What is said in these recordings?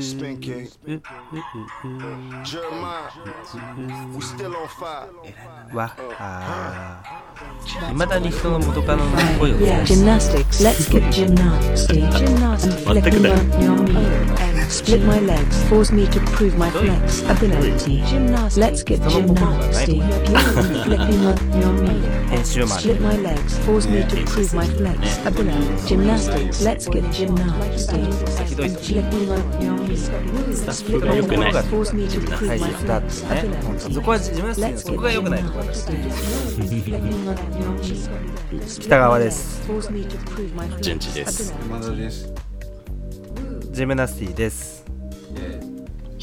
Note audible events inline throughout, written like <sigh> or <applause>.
Spin kick. Jeremiah, we still on fire. わあいまだに人の元カノの声を Yeah, gymnastics. Let's get gymnastics. Gymnastics. What the Flicking heck? up your knee. Split my legs. Force me to prove my flex ability. Gymnastics. Let's get gymnastics. Flicking up your knee. 編集マン Split my legs. Force me to prove my flex ability. Gymnastics. Let's get と Flicking up your knee. スタッフが良くない Force me to prove 大 my flex ね ability. Let's そ get こが良くないところだ gymnastics. Flicking up your knee. 北川です my 順次です。山田です。ジムナスティですえ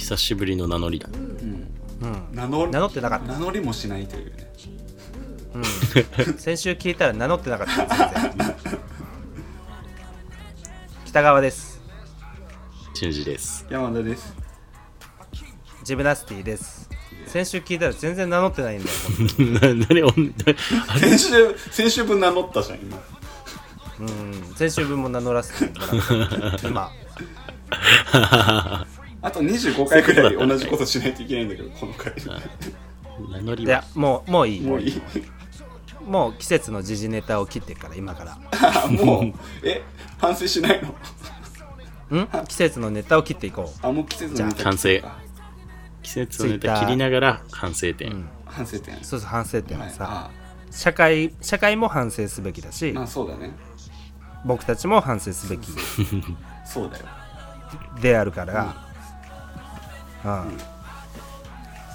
久しぶりの名乗りだ。ー名乗名乗ってなかった。名乗りもしないというね。先週聞いたら名乗ってなかった。全然。北川です。順次です。山田です。ジムナスティです。先週聞いたら全然名乗ってないんだよ。<laughs> な、なに、おん先週、先週分名乗ったじゃん、今。うん。先週分も名乗らせてもらった。<laughs> 今。あと25回くらい同じことしないといけないんだけど、この回。いや名乗りは。もうもういい。もういい。もう季節の時事ネタを切ってから今から。あ <laughs> もう、え、反省しないの？ん？季節のネタを切っていこあ、もう季節のネタ完成季節のネタ切りながら反省点。うん。反省点。うそうそう反省点ははい。さ、あ。社会社会も反省すべきだしまあそうだね。僕たちも反省すべきそうだよ。であるから、うん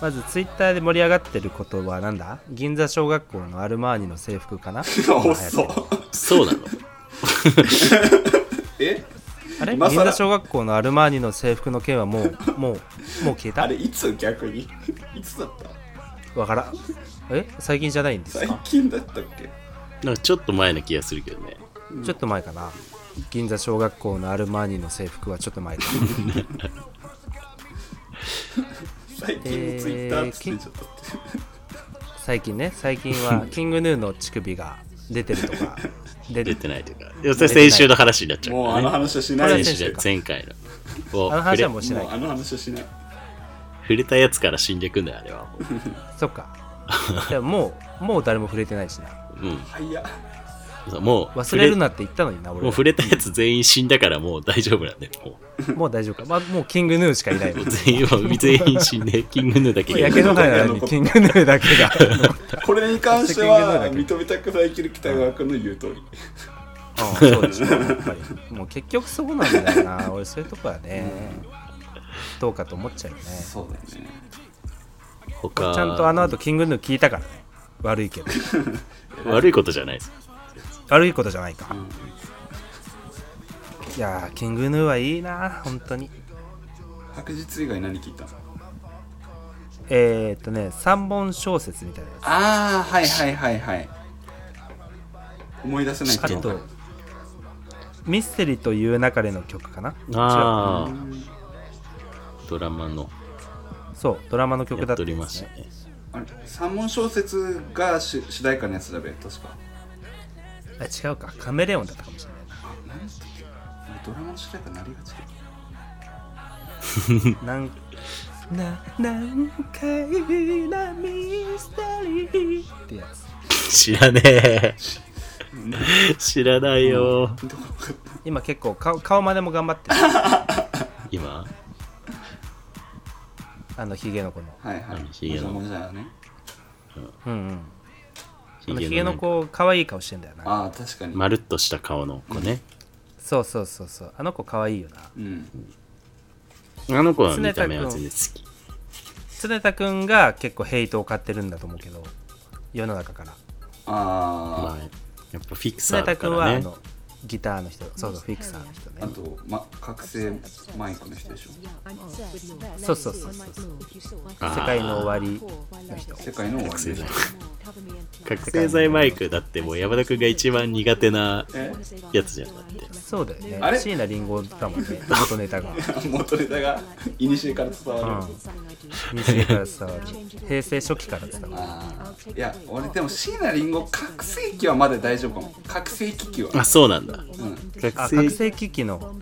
まずツイッターで盛り上がってることはなんだ？銀座小学校のアルマーニの制服かな？<laughs> 遅そう。そうなの。<laughs> え？あれ？銀座小学校のアルマーニの制服の件はもうもうもう消えた？あれ、いつ逆に？<laughs> いつだった？わからん。え？最近じゃないんです最か近だったっけ？なんかちょっと前な気がするけどね。ちょっと前かな。銀座小学校のアルマーニの制服はちょっと前だ最近のツイッターっつってちょっとって。最近ね最近はキングヌーの乳首が出てるとか <laughs> 出出てないというか。でもそれ先週の話になっちゃう。もうあの話はしない先週で前回の。をあの話はもう触しないもうあの話はしない。れ触れたやつから死んでくんだよ、あれは。そっかでももうもう誰も触れてないしなうんはいや。そう。もう、忘れるなって言ったのにな俺は。もう触れたやつ全員死んだからもう大丈夫なんだよ。ももう大丈夫か、まあ、もうキングヌーしかいないもんう全員、もう全員死んで、キングヌーだけ。が焼け野原なのにキングヌーだけが。<laughs> これに関してはけ認めたくないけど北川君の言う通り。うんそうでしょやっぱり。もう結局そうなんだよな。俺そういうとこはね。どうかと思っちゃうよね。そうだよね。他ちゃんとあの後キングヌー聞いたからね。悪いけど。<laughs> 悪いことじゃないです。悪いことじゃないか、ん。いやーキングヌーはいいな本当に。白日以外何聞いたの？えー、っとね3本小説みたいなやああ、はいはいはいはい。思い出せないけど。つあとミステリという中での曲かな。ああ、ドラマの。そうドラマの曲だったんですね。ましたね。あれ三問小説が主主題歌のやつだべ、確か。あ違うか。カメレオンだったかもしれないな。ドラマの主題歌なりがちなんな何回なミステリーってやつ。知らねえ。知らないよ。今結構顔顔までも頑張ってる。今、あのヒゲの子の。はいはい。何ヒゲのもじゃもじゃね。うんうんヒあのヒゲの子可愛い顔してんだよなああ、確かに。まるっとした顔の子ね。そうそうそうそうあの子可愛いよなうん。あの子は見た目は全然好き。常田くんが結構ヘイトを買ってるんだと思うけど世の中からあまあ、やっぱフィクサーだからね。はあのギターの人そうそうフィクサーの人あ、あねと、ま、覚醒マイクの人でしょ。そうそうそうそうあー世界の終わりの人世界の終わりでしょ。覚醒剤マイクだってもう山田くんが一番苦手なえ？やつじゃんだって。そうだよねあれ？椎名林檎だもんね元ネタが元ネタが、いにしえから伝わる。西から伝わる平成初期から伝わる。いや、俺でも椎名林檎、覚醒器はまだ大丈夫かも。覚醒機器は。あ、そうなんだ。だ。うん。学あ覚醒機器の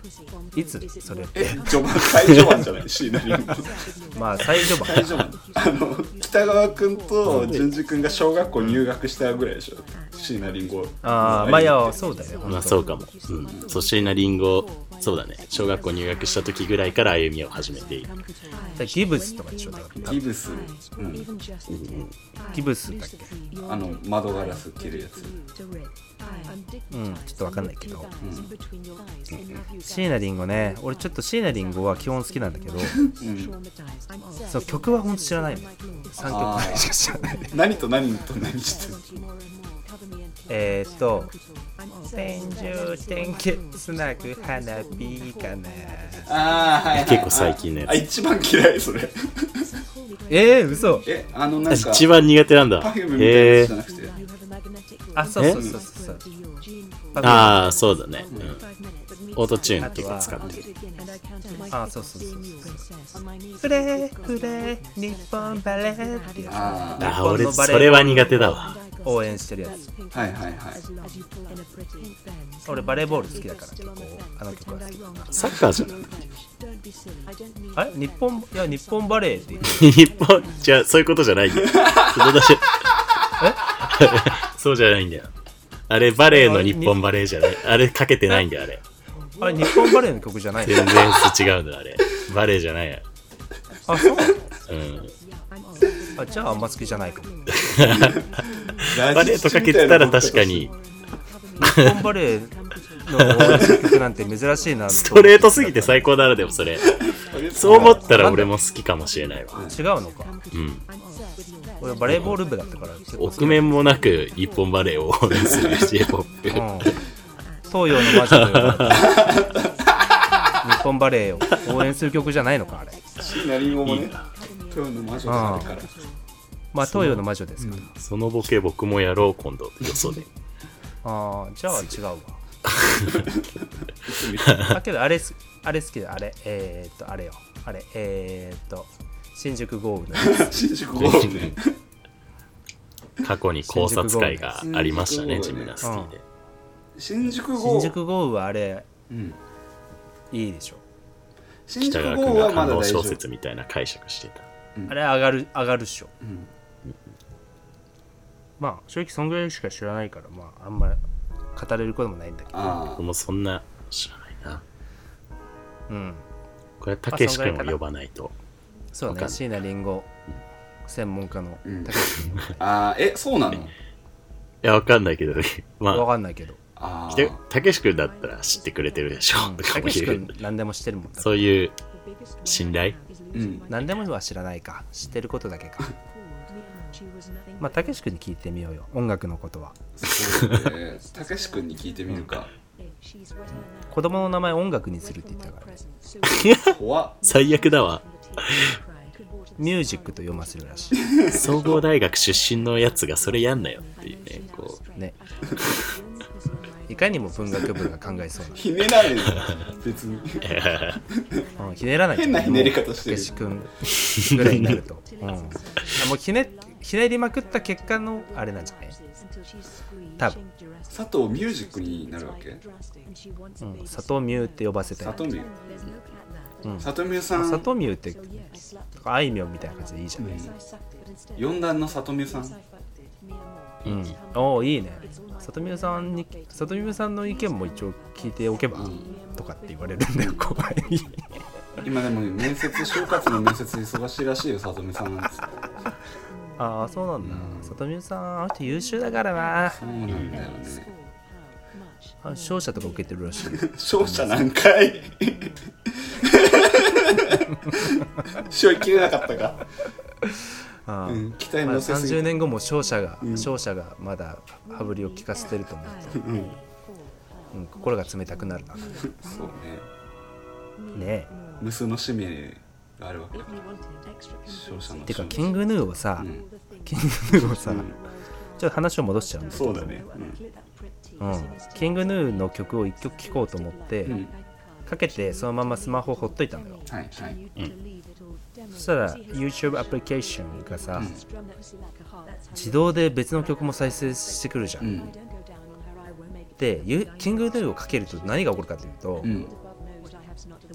いつ？それって。え序盤最序盤じゃない椎名林檎まあ最序盤。最序盤。あの北川君と淳二君が小学校入学したぐらいでしょ。椎名林檎ああまあいやそうだよまあそうかも。うん。そしてなリンゴ、そうだね。小学校入学した時ぐらいから歩みを始めている。ギブスとかでしょだか。らギブス、うん、ギブスだっけ？あの窓ガラス切るやつ。うんちょっとわかんないけど、椎名林檎ね。俺ちょっと椎名林檎は基本好きなんだけど。そう曲はほんと知らないの。ね3曲ぐらいしか知らない。何と何と何してるえーっと「天中天気つなぐ花火かな」ああはい、はい、結構最近のやつあ一番嫌いそれえー、嘘えあのなんか一番苦手なんだ。パフュームみたいなじゃ。なくてあそうそうそうそうそうああ、そうだね。うん。オートチューン結構使ってる。あそうそうそうそうフレフレ日本バレーってやあああ、俺、それは苦手だわ。つ応援してるやつあはいはいはい俺バレーボール好きだから結構あの曲は好きサッカーじゃないあれ？日本いや日本バレーって日本、じゃあ、そういうことじゃないんだよ。<laughs> そうじゃないんだよ。あれ、バレーの日本バレーじゃない。あれ、かけてないんだよ、あれ。あれ日本バレーの曲じゃないの？全然違うんだよ、あれ。バレーじゃないや。あそううん。あじゃああんま好きじゃないかもバレーとかけてたら確かに、日本バレーの曲なんて珍しいなストレートすぎて最高だな、でもそれ。そう思ったら俺も好きかもしれないわ。違うのか？うん。俺バレーボール部だったから結構好き臆面もなく日本バレーを応援する J-POP。うん東洋の魔女 <laughs> 日本バレーを応援する曲じゃないのかあれ。椎名林檎もね今日の魔女があるから。まあ東洋の魔女ですか。ら、そのボケ僕もやろう、今度。よそで。<laughs> ああじゃあ違うわ。<laughs> だけどあれすあれ好きだあれえー、っとあれよ。あれえー、っと新宿豪雨の新宿豪雨ね。過去に考察会がありましたね、ジムナスティで。新宿豪新雨宿豪雨はあれうん。いいでしょ。新宿豪雨は君が感動まだ大丈夫。小説みたいな解釈してた。あれ上がる上がるっしょ。うん。まあ正直そんぐらいしか知らないからまああんま語れることもないんだけど。あ僕もそんな知らないな。うん。これはたけし君を呼ばないと。そうわかんない。ね椎名林檎専門家のうん。高橋君。ああえそうなの？<laughs> いや、わかんないけど。ね。<laughs> まわあ、かんないけどたけし君だったら知ってくれてるでしょ。とかも言何でも知ってるもんそういう信頼？うん。何でもは知らないか。知ってることだけか。まあたけし君に聞いてみようよ。音楽のことは。そうね。たけし君に聞いてみるか。子供の名前音楽にするって言ったから。怖っ。最悪だわ。<laughs> ミュージックと読ませるらしい。<laughs> 総合大学出身のやつがそれやんなよっていうね、こう。ね <laughs> いかにも文学部が考えそうひねられる。別に。な、うん、ひねらないと。変なひねり方してる。君ぐらいになると、うん、あもうひねひねりまくった結果のあれなんじゃない？多分、佐藤ミュージックになるわけ？うん、佐藤ミューって呼ばせたい佐藤ミュうん。佐藤ミューさん。佐藤ミューってあいみょんみたいな感じでいいじゃない、4段の佐藤ミューさんうん、おおいいね。里見さんに里見さんの意見も一応聞いておけば、とかって言われるんだよ怖い。今でも面接就活の面接忙しいらしいよ佐藤美さんなんですああそうなんだ、里見さんあの人優秀だからな。そうなんだよね。あ勝者とか受けてるらしい。<laughs> 勝者何回？<laughs> 勝いきれなかったか、うん、期待まあ、30乗せすぎて。年後も勝者が、勝者がまだ羽振りを利かせてると思う。と、うん。うん、心が冷たくなるな。そうね。ね。無数の使命があるわけだから。勝者のえてかキングヌーをさ、うん。キングヌーをさ、ちょっと話を戻しちゃうんだけど。そうだね。うん、キングヌーの曲を1曲聴こうと思って、うん、うん、かけてそのままスマホほっといたのよ。はいはいそしたら YouTube アプリケーションがさ、自動で別の曲も再生してくるじゃん、うん。でゆキングヌーをかけると何が起こるかというと、うん。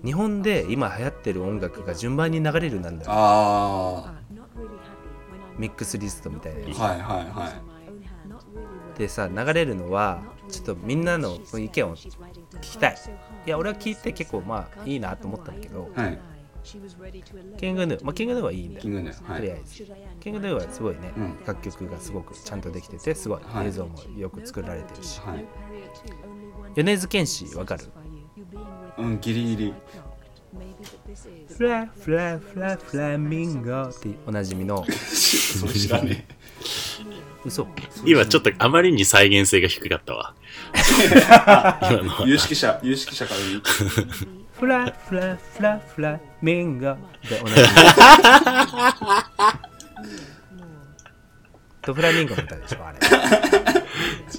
日本で今流行ってる音楽が順番に流れるなるんだよ。あミックスリストみたいなやつ。あはいはいはい。でさ流れるのはちょっとみんなの意見を聞きたい。いや俺は聞いて結構まあいいなと思ったんだけどはいキングヌー、まあ、キングヌーはいいんだよ。キングヌーはい。とりあえず。キングヌーはすごいね、うん。楽曲がすごくちゃんとできててすごいはい。映像もよく作られてるし、はい。米津玄師わかる？うんギリギリ。フラフラフラフラミンゴっておなじみの。それ知らね嘘。今ちょっとあまりに再現性が低かったわ。<laughs> 今の有識者有識者から言うフラフラフラフラミンゴでおなじみとフラミンゴの歌でしょあれ。<laughs>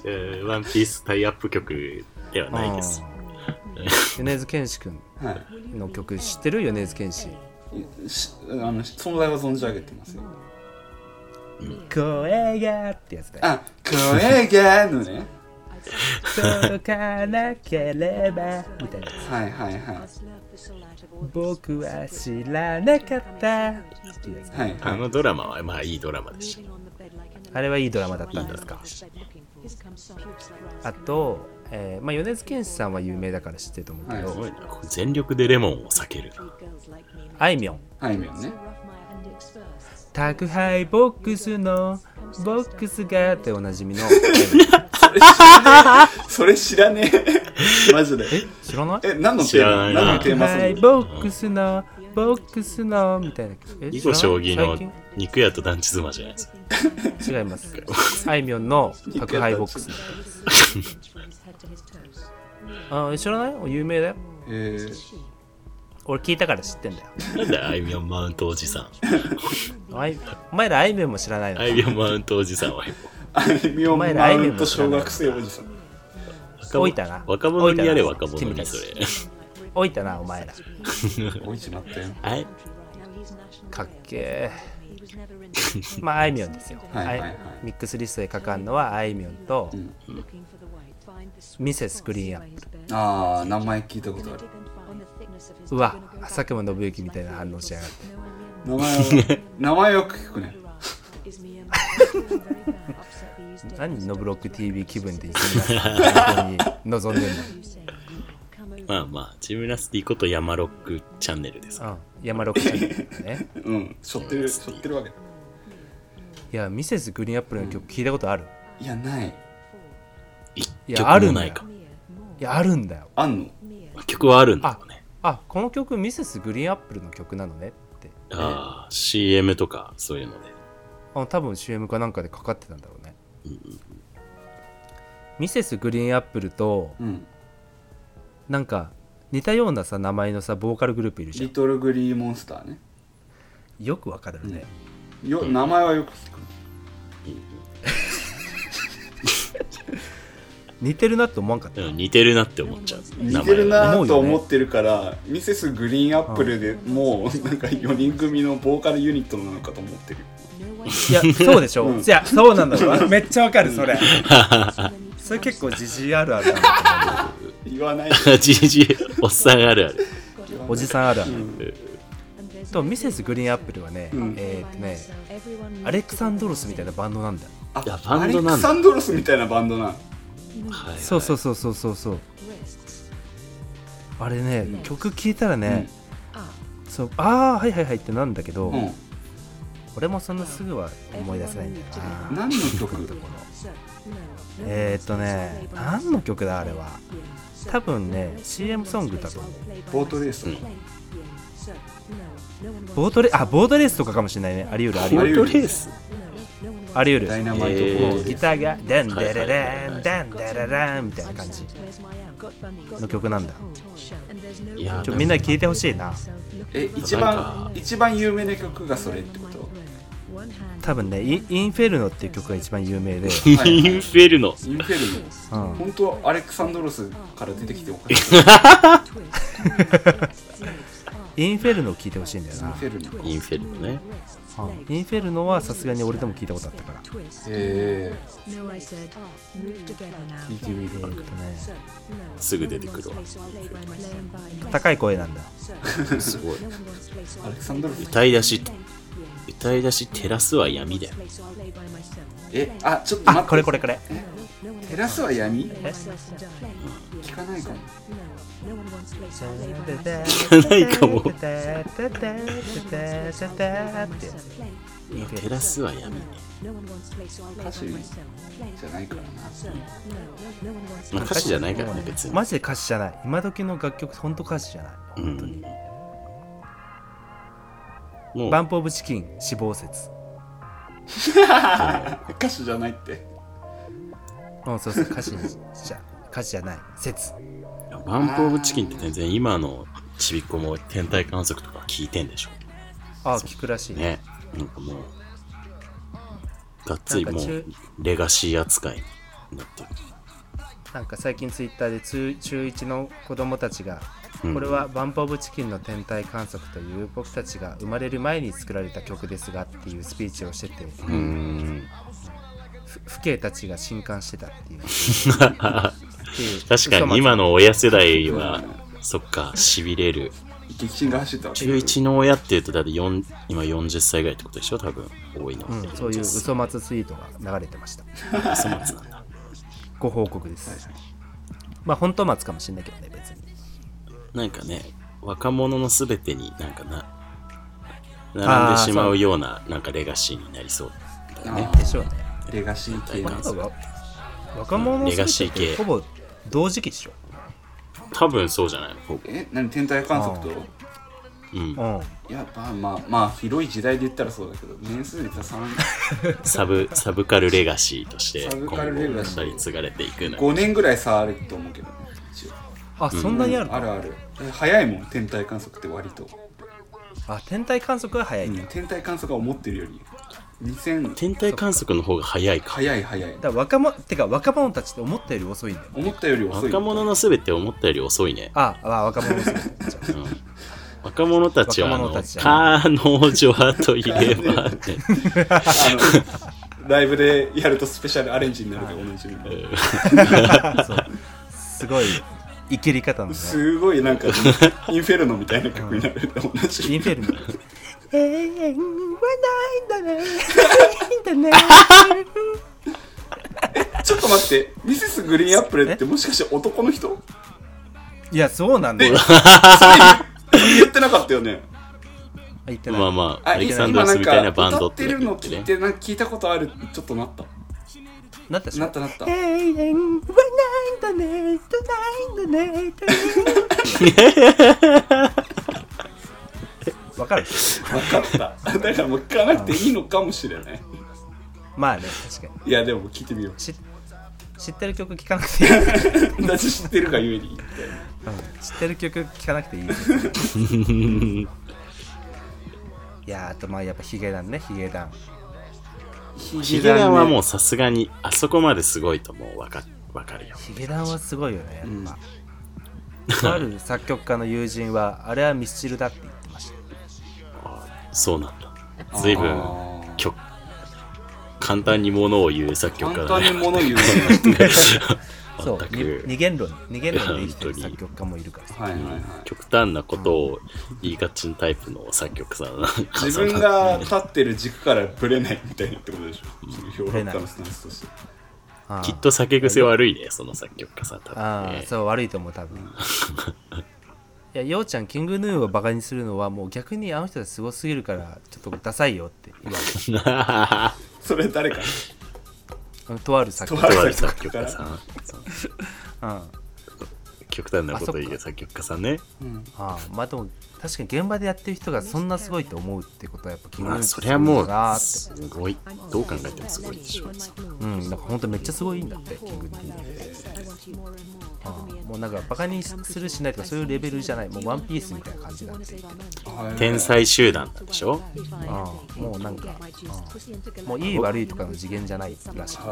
えーワンピースタイアップ曲ではないです。うん。米津玄師君はいの曲知ってる？米津玄師。しあの存在は存じ上げてますよ。声がってやつだよ。あ声がのね届かなければみたいな。はいはいはい僕は知らなかった。っていうやつはい。はいあのドラマはまあいいドラマでした。あれはいいドラマだったんですか？あと、えーまあ、米津玄師さんは有名だから知ってると思うけど、すごいな。全力でレモンを避けるな。あいみょん。あいみょんね。宅配ボックスのボックスがっておなじみの <laughs> それ知らねえ。マジで。知らない？え何のテ知らないな。ーマ何のテー宅マソング配ボックスのボックスのみたいな。え囲碁将棋の肉屋と団地妻じゃないですか。違います。あいみょんの宅配ボックス。<laughs> あ知らない？有名だよ。えー。俺聞いたから知ってんだよ。なんだよ、あいみょんマウントおじさん。あ <laughs> いお前らあいみょんも知らないのあいみょんマウントおじさんはあいみょんマウント小学生おじさん若置いたな。若者にやれ、置いたな若者にそれ。置いたなお前ら。おいちまったよはい。かっけー。<laughs> まああいみょんですよ、はいはいはい。ミックスリストでかかんのはあいみょんと、んミセスグリーンアップ。ああ名前聞いたことある。うわ佐久間信之みたいな反応しやがって。名前は名前よく聞くね <laughs> 何ノブロック TV 気分で一緒に望んでんの？<laughs> まあまあ、ジムナスティこと山ロックチャンネルです。うん山ロックチャンネルね。うん。しょってるしょってるわけいやミセスグリーンアップルの曲聞いたことある？いやない。一いや曲あるないか。いやあるんだよ。あんの？曲はあるんだよね。あこの曲ミセスグリーンアップルの曲なのねって。ああ、CM とかそういうので。あ多分 CM かなんかでかかってたんだろうねミセスグリーンアップルとうん。なんか似たようなさ名前のさボーカルグループいるじゃん。リトルグリーモンスターね。よくわかるね、よ名前はよく聞く <laughs> 似てるなって思わんかった、うん似てるなって思っちゃう。似てるなと思ってるから、ミセスグリーンアップルでもうなんか4人組のボーカルユニットなのかと思ってる。いやそうでしょ、うん。いやそうなんだよめっちゃわかるそれ。それ結構自信あるあるな。んだ言わない。<laughs> じじおっさんあるある。おじさんあるある、とミセスグリーンアップルはね、うん。えーっとねアレクサンドロスみたいなバンドなんだ。よアレンドなんだ。クサンドロスみたいなバンドなんはいそうそうそうそうそうそう。あれね、曲聴いたらね、そうああはいはいはいってなんだけど、うん。俺もそんなすぐは思い出せないんだよな。何の曲えー、っとね何の曲だあれは？多分ね CM ソングだと思うボートレースボートレあボートレースとかかもしれないね。あり得るあり得る。得るあり得る。ダイナマイト。えー。もうギターがダンダラランダンダラランみたいな感じ。の曲なんだ。いやちょみんな聞いてほしいな。え一番一番有名な曲がそれってこと？多分ねイインフェルノっていう曲が一番有名で、<laughs> インフェルノ。インフェルノ。うん、本当アレクサンドロスから出てきておかしい。<laughs> インフェルノ聞いてほしいんだよな。フェルノ。インフェルノね。うんインフェルノはさすがに俺でも聞いたことあったから。ええーっとね。すぐ出てくるわ。高い声なんだ。すごい。ー、アレクサンドロフ歌い出し、歌い出し、照らすは闇だよ。えあちょっと待あって。これこれこれ。照らすは闇？え？聞かないかも聞か <laughs> ないかもってインフェル照らすは闇ね。歌詞じゃないからなまあ歌詞じゃないからね、別に。マジで歌詞じゃない今時の楽曲ほんと歌詞じゃない。本当に、もう、バンプオブチキン死亡説。歌詞じゃないって。うんそうそう歌詞じゃ歌詞じゃない。説バンプオブチキンって全然今のちびっこも天体観測とか聞いてんでしょ。ああ聞くらしいね。なんかもう、がっつりもう、レガシー扱いになってる。なんか最近ツイッターで中中1の子供たちが、うんこれはバンプオブチキンの天体観測という僕たちが生まれる前に作られた曲ですがっていうスピーチをしてて父兄たちが震撼してたっていう <laughs> 確かに今の親世代は、そっか、痺れる。激震が走った中1の親っていうと、だって4今40歳ぐらいってことでしょ？多分、多いのうん。そういう嘘松ツイートが流れてました。<laughs> 嘘松なんだ。ご報告です、まあ本当松かもしれないけどね別に。なんかね、若者のすべてになんかな、並んでしまうような、なんかレガシーになりそうだよね。でしょうね。レガシー系まあなんかわ若者のレガシー系。ほぼ同時期でしょ？多分そうじゃない？のえ何天体観測と？うん。うん。いやまあまあまあ広い時代で言ったらそうだけど年数で言ったら3 <laughs> サブ、サブカルレガシーとして、サブカ今後、ルレガシー語り継がれて。いくのよ5年ぐらい差あると思うけどね一応。あそんなにあるの、あるある。え早いもん天体観測って割と、あ天体観測は早いうん天体観測は思ってるより2000天体観測の方が早いか。早い早い。だから若者てか若者たちって思ったより遅いんだよ思ったより遅い。若者のすべて思ったより遅いね。ああ若者の世代じゃあうん。若者たちは、あの、若者たちじゃ彼女はといえば、ライブでやるとスペシャルアレンジになるでおなじみすごいいけり方のね。すごいなんかインフェルノみたいな曲になるで同じインフェルノ永遠はないんだね。ないんだねちょっと待って。ミセスグリーンアップルってもしかして男の人？いやそうなんだよ。言ってなかったよね。言ってない。まあまあ、あアレキサンド今なんロスみたいなかバンドっ歌っててるの聞いね。てなんか聞いたことあるちょっとなった。なったなったなった。永遠はないんだね。ないんだね <laughs> わかる。分かった。だからもう聞かなくていいのかもしれない。まあね確かに。いやでも聞いてみよう。知知ってる曲聴かなくていい、うん私知ってるがゆえに知ってる曲聴かなくていい。いやーあとまあやっぱヒゲダンね。ヒゲダン。ヒゲダンはもうさすがに、あそこまですごいともうわかわかるよ。ヒゲダンはすごいよねやっぱ、とある作曲家の友人はあれはミスチルだって言っそうなんだ。随分、曲、簡単にものを言う作曲家簡単にだね。物言うね。そう二元論二元論で生きてる <laughs> 作曲家もいるから。さはいはいはい。極端なことを言いがちなタイプの作曲家 <laughs> さん。自分が立ってる軸からブレないみたいなってことでしょ？評論家のスタンスとして。きっと酒癖悪いね、その作曲家さん多あ分ね。あそう悪いと思う多分 <laughs> いやようちゃんキングヌーをバカにするのはもう逆にあの人たちすごすぎるからちょっとダサいよって言われる <laughs> それ誰か？うんとある作とあるある作作曲家さん家うん。極端なこと言う作曲家さんね。ああまあでも確かに現場でやってる人がそんなすごいと思うってことはやっぱキングヌーまあ、それはもうなーって。すごい、どう考えてもすごいでしょ。う。んなんか本当めっちゃすごいんだってキングヌーもうなんかバカにするしないとかそういうレベルじゃない。もうワンピースみたいな感じなんで天才集団なんでしょ？ああもうなんか、ああもういい悪いとかの次元じゃないらしい。と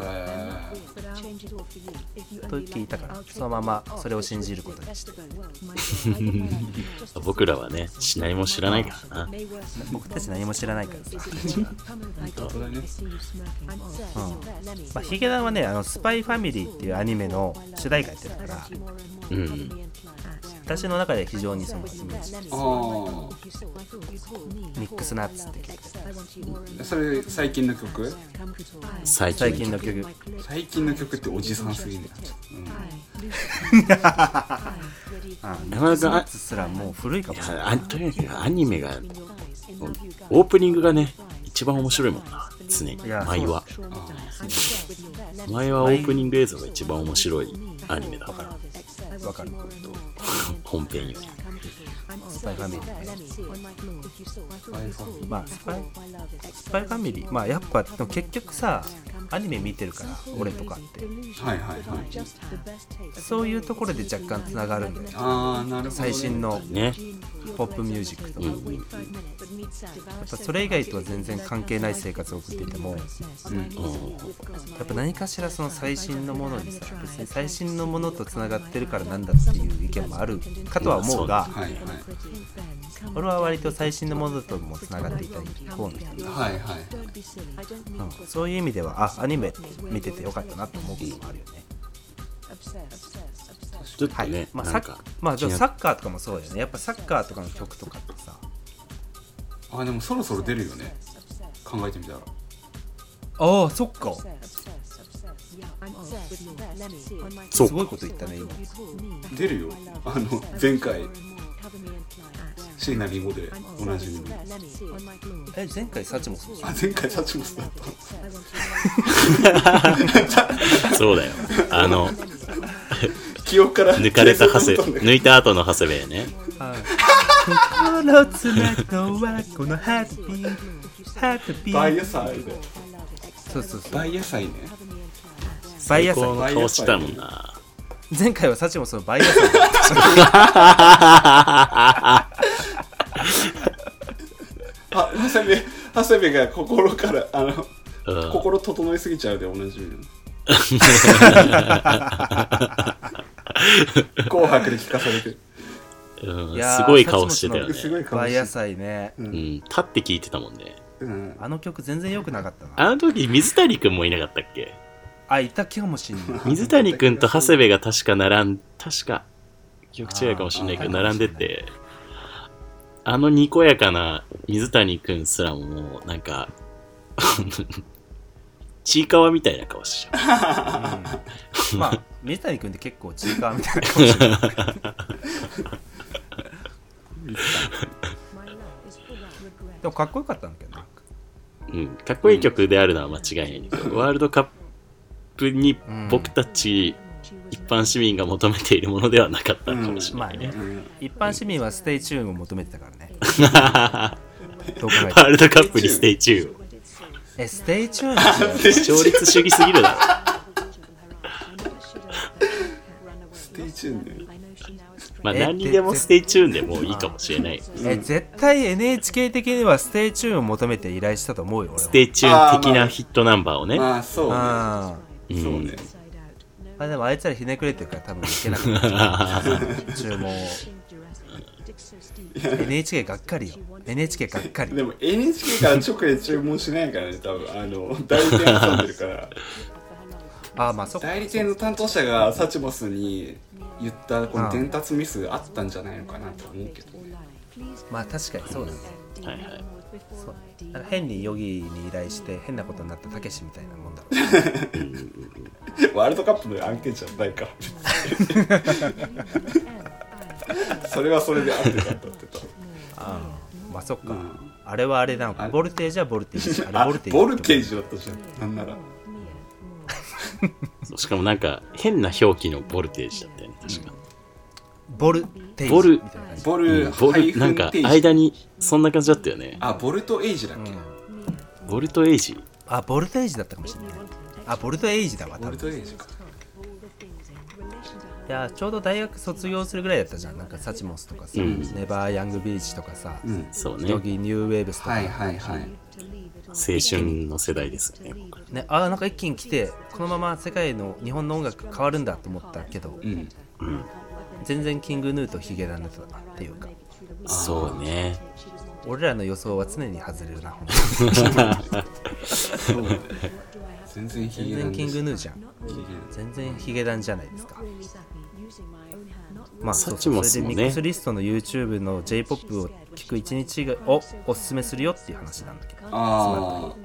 聞いたからそのままそれを信じることにして <laughs> 僕らはね、し何も知らないからな。僕たち何も知らないからさ、本当だねまあ、ヒゲダンはねあのスパイファミリーっていうアニメの主題歌やってるからうん。私の中で非常にそのイメージあミックスナッツってそれ最近の曲？最最近の近の曲。最近の曲っておじさんすぎる。ね、なかなかナッツすらもう古いかもしれない。あとにかくアニメが、オープニングがね、一番面白いもんな、常に。いや前は。前はオープニング映像が一番面白いアニメだ。から、わかる。本編より。スパイファミリー。ねまあスパイスパイファミリー。まあやっぱでも結局さアニメ見てるから俺とかって。はいはいはい。そういうところで若干つながるんだよね。ああなるほど、ね、最新のね。ポップミュージックとか、うんうん。やっぱそれ以外とは全然関係ない生活を送っていても、やっぱ何かしらその最新のものにさ別に最新のものとつながってるからなんだっていう意見もあるかとは思うが、はいはい。俺は割と最新のものともつながっていた方の人だ、はいはい。うん、そういう意味ではあアニメ見ててよかったなと思うこともあるよね。はいちょっとね、まあ、サッなんか、まあサッカーとかもそうだよね。やっぱサッカーとかの曲とかってさ。あでもそろそろ出るよね。考えてみたらああそっか。そう。すごいこと言ったね今。出るよ。あの前回。椎名林檎でおなじみの。え前回サチもそうあ前回サチモスだった。そうだよ。あの、記憶から抜かれた長谷、抜いた後の長谷部やね。<laughs> 心つなぐはこのハートビートハートビどバイー野菜で。トそうそうそう。バイ野菜ね。バイヤーこさんの顔してたもんな。前回はサチもそのバイヤーさんあ長谷部長谷部が心からあのうん。心整いすぎちゃうでおなじみの <laughs> 紅白で聞かされて。るうん。いやーすごい顔してたよね。すごい顔バイヤーして祭ねうん、立って聞いてたもんね。る、うん、あの曲全然良くなかったな。あの時、水谷くんもいなかったっけ？あいた気かもしんない。水谷くんと長谷部が確か並ん、確か、記憶違いかもしれないけど、並んでて、あのにこやかな水谷くんすらももう、なんか、<laughs> ちいかわみたいな顔しちゃう。まあ <laughs> 水谷君って結構チーカーみたいなかもしれないでもかっこよかったんだけどなうん、かっこいい曲であるのは間違いないんだけど、ワールドカップに僕たち一般市民が求めているものではなかったのかもしれないね。うん。一般市民は Stay Tune を求めてたからね。<laughs> ワールドカップに Stay Tune。え Stay Tune？勝率主義すぎるだろ。<laughs> Stay Tune ねまあえ何にでも Stay Tune でもういいかもしれない。え絶対 NHK 的には Stay Tune を求めて依頼したと思うよ俺は。 Stay Tune 的なヒットナンバーをね。まあそうね。あうんそうね。ーあでもあいつらひねくれてるから多分いけなくなっちゃう注文。<laughs> を NHK がっかりよ。NHK がっかり。でも NHK から直で注文しないからね多分。あの代理店挟んでるから。<laughs> ああまあそっか。代理店の担当者がサチモスに言ったこの伝達ミスあったんじゃないのかなと思うけどね。まあ確かにそうだね。はいはい。そう。なんか変にヨギに依頼して変なことになったたけしみたいなもんだろう。ワールドカップの案件じゃないか <laughs> それはそれで合ってたんだって多分ああまあそっか、うん。あれはあれなのか。あボルテージはボルテージ。あれあボルテージボルテージだったじゃん。なんなら。しかもなんか変な表記のボルテージだったよね、確か。ボルテージ。ボルみたいな感じ。ボうん。ルボル、なんか間にそんな感じだったよね。あボルトエイジだっけ、ボルトエイジ。あボルテージだったかもしれないあボルトエイジだわ多ボル分トエイジか。いやちょうど大学卒業するぐらいだったじゃん。なんかサチモスとかさ、うん。ネバーヤングビーチとかさ、うんそうね。ドギーニューウェーブスとか、はいはいはい。青春の世代ですよね僕ね、あーなんか一気に来てこのまま世界の日本の音楽変わるんだと思ったけど。うんうん全然キングヌーとヒゲダンだったなっていうか。そうね。俺らの予想は常に外れるな。全然ヒゲダ全然キングヌーじゃん全然ヒゲダンじゃないですか。まあそそれでミックスリストの YouTube の J-POP を聴く一日がをおすすめするよっていう話なんだけど、あ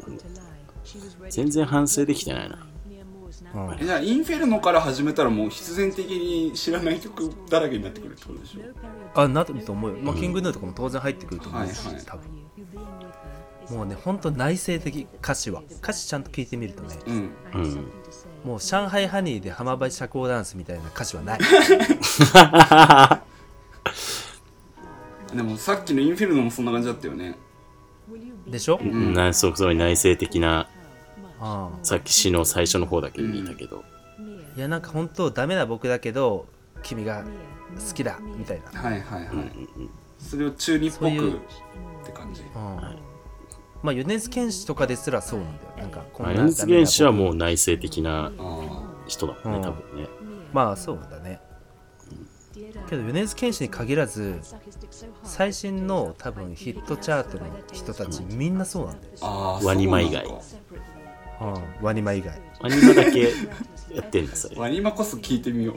全然反省できてないなうんあじゃあインフェルノから始めたらもう必然的に知らない曲だらけになってくるってことでしょ？あなると思うよ、まあ、キングヌーとかも当然入ってくると思うし、はいはい。多分。もうねほんと内省的歌詞は。歌詞ちゃんと聞いてみるとねうん。うんもう上海ハニーで浜辺社交ダンスみたいな歌詞はない。<laughs> でもさっきのインフェルノもそんな感じだったよね。でしょ、うん。なそうそう内省的なあさっき詩の最初の方だけ見たけど、いやなんか本当ダメな僕だけど君が好きだみたいな、はいはいはい、うんうんそれを中二っぽくって感じ。うん。まあ米津玄師とかですらそうなんだよ。なんかこんな米津玄師はもう内省的なあ人だもんねうん。多分ね。僕まあそうだね。けど米津玄師に限らず最新の多分ヒットチャートの人たちみんなそうなんだよ、ワニマ以外そうなん。ワニマ以外。アニマだけやってんだそれワニマこそ聞いてみよう。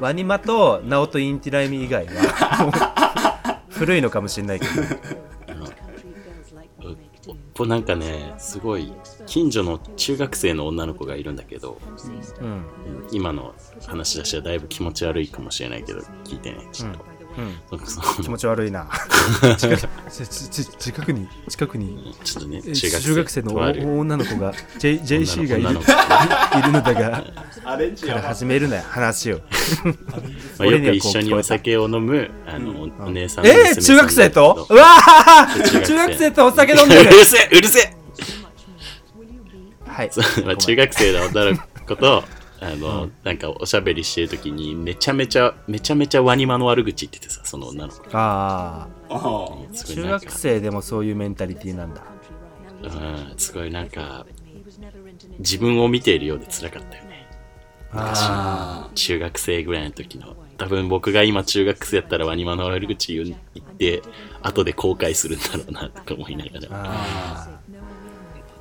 ワニマとナオト・インティライミ以外は古いのかもしれないけど。こうなんかねすごい近所の中学生の女の子がいるんだけどうん。今の話し出しはだいぶ気持ち悪いかもしれないけど聞いてねちょっと、うん気の持ち悪いな。近くちちち近くに近くにちょっとねえ中学生中学生の女の子が J JC <laughs> がいる。いる女のだがアレンジから始めるなよ話を。まあ、よく一緒にお酒を飲むあの、お姉さんえー、中学生と？うだわ中学生。ー中学生とお酒飲んでけど <laughs> うるるせえうるせえ。はい。<laughs> 中学生の女の子とあの、なんかおしゃべりしてる時にめちゃめちゃめちゃめちゃワニマの悪口言っててさその女の子。がああ中なんか学生でもそういうメンタリティなんだ。うんすごいなんか自分を見ているようで辛かったよ。ねああ中学生ぐらいの時の。多分僕が今中学生やったらワニマの悪口言って後で後悔するんだろうなとか思いながら。ああ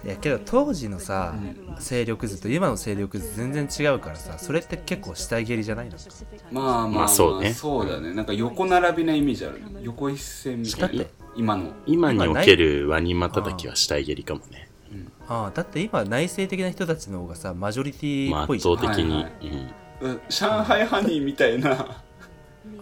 いやけど当時のさ、勢力図と今の勢力図全然違うからさそれって結構下蹴りじゃないの？まあまあ、まあ、まあそうね。そうだね。なんか横並びなイメージある。ね横一線みたいな。今の。今におけるワニマ叩きは下蹴りかもね。ああだって今内省的な人たちの方がさマジョリティまあっぽい圧倒的に、はいはいうんうん。上海ハニーみたいな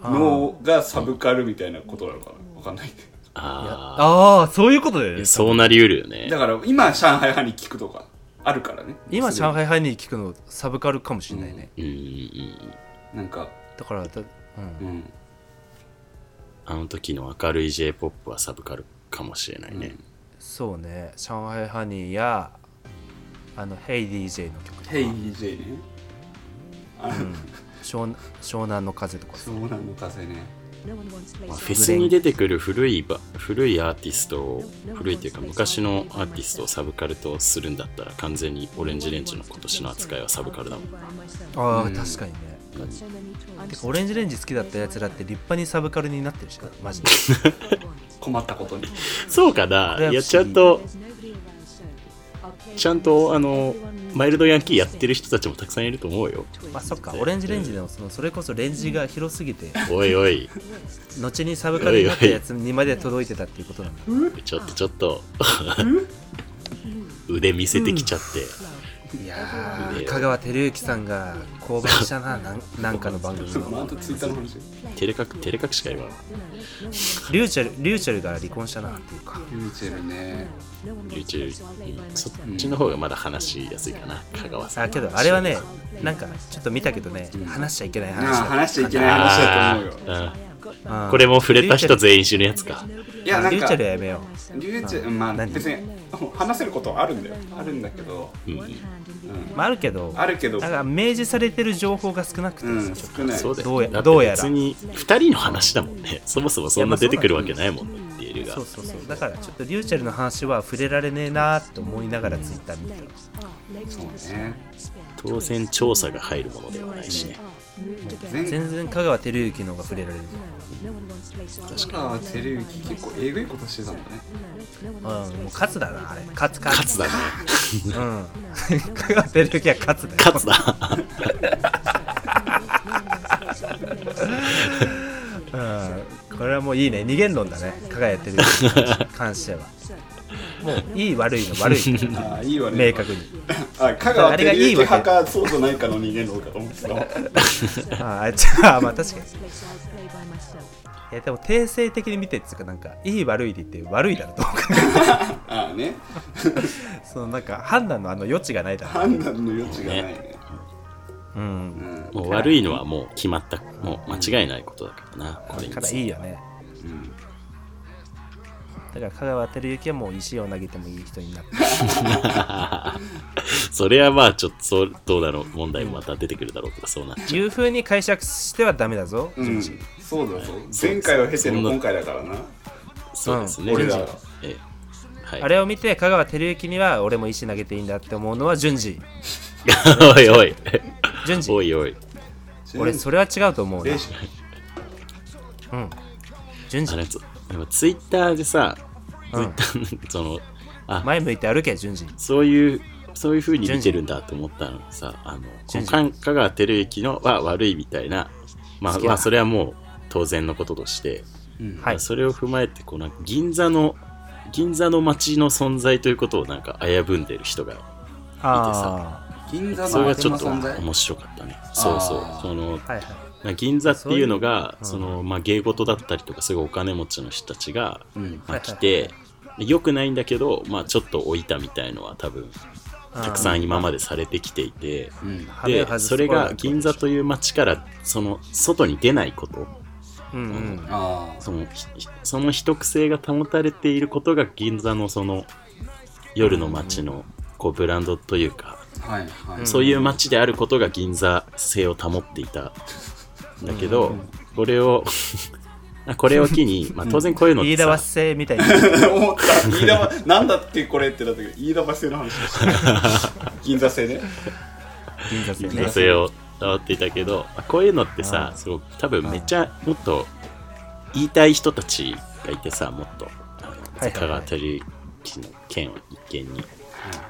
のがサブカルみたいなことなのかな？わかんないあああそういうことだよあねそうなりうるよね。だから今上海ハニー聞くとかあるからね。今上海ハニー聞くのサブカルかもしれないね、うんうんうんなんかだからだ、うん、うん。あの時の明るい J-POP はサブカルかもしれないね、そうね。上海ハニーやあの「ヘイ DJ の曲とか、ヘイ DJ ね。あの湘湘南の風とかさ。湘南の風ねまあ、フェスに出てくる古いば古いアーティストを古いというか昔のアーティストをサブカルとするんだったら完全にオレンジレンジの今年の扱いはサブカルだもん。ああ、うん。確かにね。てかオレンジレンジ好きだったやつらって立派にサブカルになってるしなマジで。<laughs> 困ったことに。そうかな。やちゃんとちゃんとあのマイルドヤンキーやってる人たちもたくさんいると思うよ。まあそっかオレンジレンジでもそのそれこそレンジが広すぎておいおい。後にサブカルになったやつにまで届いてたっていうことなんだ。ちょっとちょっと。<laughs> 腕見せてきちゃっていやー香川照之さんが降板したななんなんかの番組の。またツイッターの話。照れ隠照れ隠しか今リューチェルリューチェルが離婚したなっていうか。ユーチェルね。YouTube うん。そっちの方がまだ話しやすいかな香川さんあけどあれはねなんかちょっと見たけどね、話しちゃいけない話話しちゃいけない話だと思うよ。これも触れた人全員死ぬやつか。いやなんかリューチェルやめよリューチェルまあ何？別に話せることはあるんだよ。あるんだけど、うん。まあ、あるけど。あるけど。だから明示されてる情報が少なくてうん少ない。そうどうやどうやら。別に2人の話だもんね。そもそもそんな出てくるわけないもんねディールが。とそうそうそう。だからちょっとリューチェルの話は触れられねえなって思いながらツイッター見たそうね。当然調査が入るものではないしね。前全然香川照之の方が触れられる。確か照之結構えぐいことしてたんだね。うんもう勝つだなあれ。勝つ勝勝つだね。うん。香川照之は勝つだよ。勝つだ。うん。これはもういいね。二元論だね。香川照之に関してはもういい悪いの悪い。ああいいわね明確に。あ香川あれが照之いい派かそうじゃないかの人間のかと思ってたああじゃあまあ確かに。いやでも定性的に見てっていうかなんかいい悪いで言って悪いだろと思う。<laughs> ああね。そのなんか判断のあの余地がないだろ判断の余地がないね。うん。うんもう悪いのはもう決まった。もう間違いないことだからな。これにからいいよね。うんだから香川照之はもう石を投げてもいい人になって <laughs> それはまあちょっとそうどうだろう問題もまた出てくるだろうとかそうなっちゃいう風に解釈してはダメだぞ、うん。そうだぞ。前回を経ての今回だからな。うそうですね、俺らええ。はい、あれを見て香川照之には俺も石投げていいんだって思うのは順次。<laughs> おいおい。順次。おいおい。俺それは違うと思うな。うん。順次でもツイッターでさ、うん。ツイッターそのあ前向いて歩け順次そういうそういう風に見てるんだと思ったのがさあの香川照之のは悪いみたいなまあまあそれはもう当然のこととして、うん。はい。それを踏まえてこうなんか銀座の銀座の街の存在ということをなんか危ぶんでる人があ銀座それのがちょっと面白かったね。そうそう。そのあはいはい。まあ銀座っていうのが芸事だったりとかすごいお金持ちの人たちがうん。まあ来て良くないんだけどまあちょっと置いたみたいのは多分たくさん今までされてきていてうん。でそれが銀座という街からその外に出ないこと。うんうん。あそのひその秘匿性が保たれていることが銀座のその夜の街のこうブランドというかあはいはい。そういう街であることが銀座性を保っていた。んだけどこれを <laughs> これを機に、まあ、当然こういうのって飯田製みたいに。<laughs> 思った。飯田はなんだってこれってなったけど飯田橋製の話。でした銀座製ね。銀座製ね。女性を保っていたけどこういうのってさすごく多分めっちゃもっと言いたい人たちがいてさもっと。あのはいはい。香川照之の件を一見に、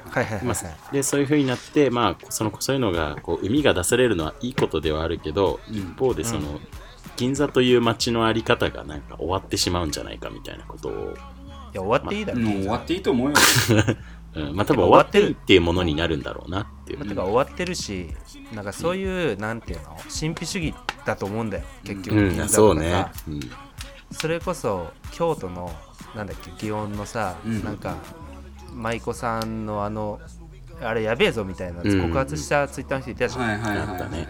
はいはいはいでそういう風になってまあそのそういうのがこう海が出されるのはいいことではあるけど、うん。一方でその、銀座という街のあり方がなんか終わってしまうんじゃないかみたいなことを、いや終わっていいだろ。もう終わっていいと思うようん、まあ多分 <laughs> 終わってるっていうものになるんだろうなっていう、てか終わってるしなんかそういうなんていうの？神秘主義だと思うんだよ結局うん、銀座そうね。とかさ、うん。それこそ京都のなんだっけ祇園のさ、うん。なんか舞妓さんのあのあれやべえぞみたいなうん。告発したツイッターの人いたじゃん、はいはいはいあったね。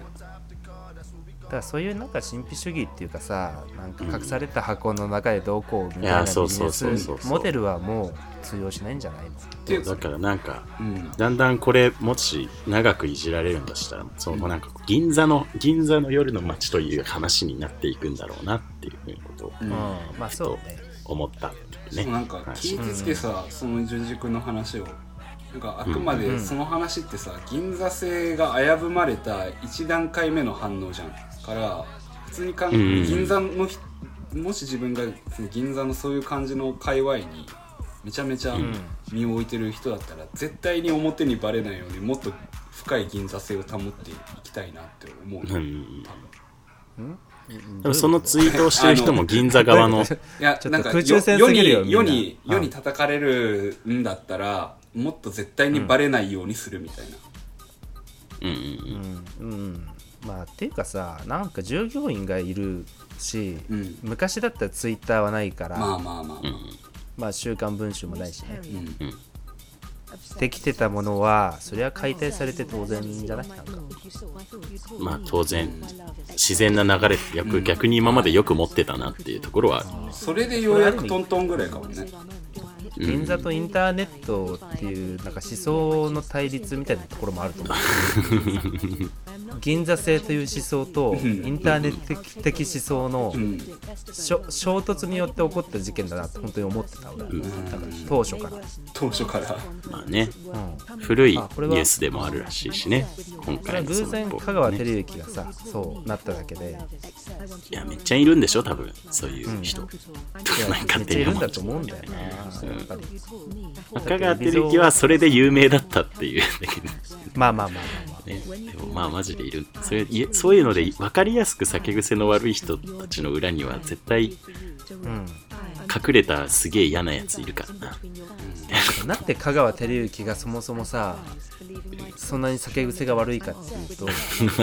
だからそういうなんか神秘主義っていうかさなんか隠された箱の中でどうこうみたいなビジネそうそうそうそう。スモデルはもう通用しないんじゃないの？でだからなんかうん。だんだんこれもし長くいじられるんだしたらそのなんか銀座の銀座の夜の街という話になっていくんだろうなっていうふうなことをうん。うん、まあそうね。思ったっていうねなんか聞い。ててさ、その純次君の話を。なんかあくまでその話ってさ、銀座製が危ぶまれた1段階目の反応じゃん。から普通にかん、うんうん。銀座のひもし自分がその銀座のそういう感じの界隈にめちゃめちゃ身を置いてる人だったら、絶対に表にバレないようにもっと深い銀座性を保っていきたいなって思う、うん。多分でもそのツイートをしてる人も銀座側の <laughs> いやなんか空中戦世すぎるよに世に世に叩かれるんだったらもっと絶対にバレないようにするみたいな、うんうんうん、うん、まあっていうかさなんか従業員がいるし、うん。昔だったらツイッターはないから、まあまあまあまあ、まあ週刊文春もないしね。うん。できてたものはそれは解体されて当然じゃない？なんかまあ当然自然な流れって逆逆に今までよく持ってたなっていうところはある。それでようやくトントンぐらいかもね。うん銀座とインターネットっていうなんか思想の対立みたいなところもあると思う <laughs> 銀座製という思想とん。インターネット的思想の衝突によって起こった事件だなって本当に思ってた俺、だ。から当初から、当初から。まあね、うん、古いニュースでもあるらしいしね、今回のその然香川ね照之がさそうなっただけで。いや、めっちゃいるんでしょ、多分。そういう人。いやなんかめっちゃいるんだと思うんだよなやっぱり。香川照之はそれで有名だったっていうだけで。まあまあまあまあまあね、でもまあマジでいる。それいえそういうので分かりやすく酒癖の悪い人たちの裏には絶対うん隠れたすげえ嫌なやついるからな。なんで香川照之がそもそもさそんなに酒癖が悪いかっていうとい <laughs>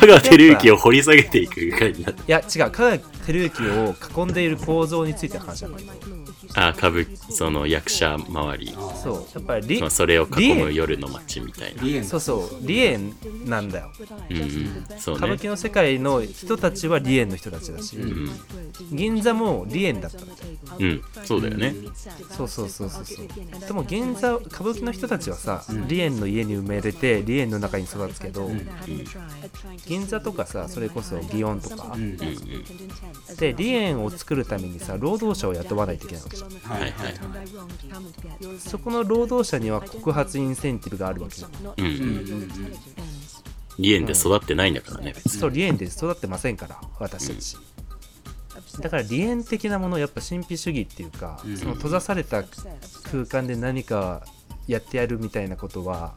香川照之を掘り下げていく回になって。や違う香川照之を囲んでいる構造についての話だけどあ歌舞その役者周り。そうやっぱりそれを囲リエむ夜の街みたいな。リエン。そうそう離縁なんだよ。うんうんそう歌舞ね伎の世界の人たちは離縁の人たちだし、うん、銀座も離縁だったんだようん、そうだよね。そうそうそうそうそう。でも銀座歌舞伎の人たちはさ、離縁の家に生まれて離縁の中に育つけど、銀座とかさそれこそ祇園とか、うんで離縁を作るためにさ労働者を雇わないといけないわけじゃん。はいはいはい。そこの労働者には告発インセンティブがあるわけじゃん。うんうんリエンで育ってないんだからね。別にそう離縁で育ってませんから私たち、だから離縁的なものやっぱ神秘主義っていうか、その閉ざされた空間で何かやってやるみたいなことは、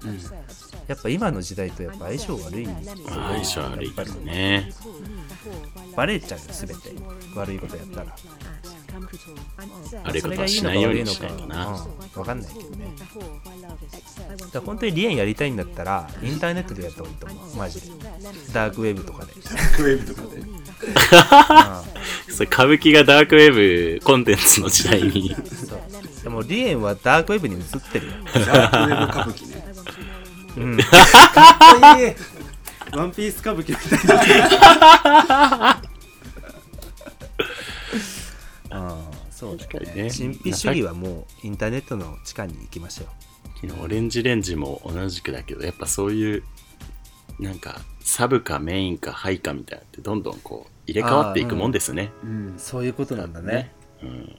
やっぱ今の時代とやっぱ相性悪いんですよ。まあ相性悪いからね。バレちゃうよ全て。悪いことやったら。悪いそれことはしないようにしないとかな。うん、分かんないけどね。だから本当に離縁やりたいんだったらインターネットでやった方がいいと思う。マジで。ダークウェブとかで、クウェブとかで。うそれ歌舞伎がダークウェブコンテンツの時代に。んそう。でも離縁はダークウェブに移ってるよ、ダークウェブ歌舞伎ね。うん、かっこいい。ワンピース歌舞伎みたいな。あ <laughs> そうだね。神秘主義はもうインターネットの地下に行きましょう。昨日オレンジレンジも同じくだけどやっぱそういうなんかサブかメインかハイかみたいなのってどんどんこう入れ替わっていくもんですね。うん。そういうことなんだね。うん。だ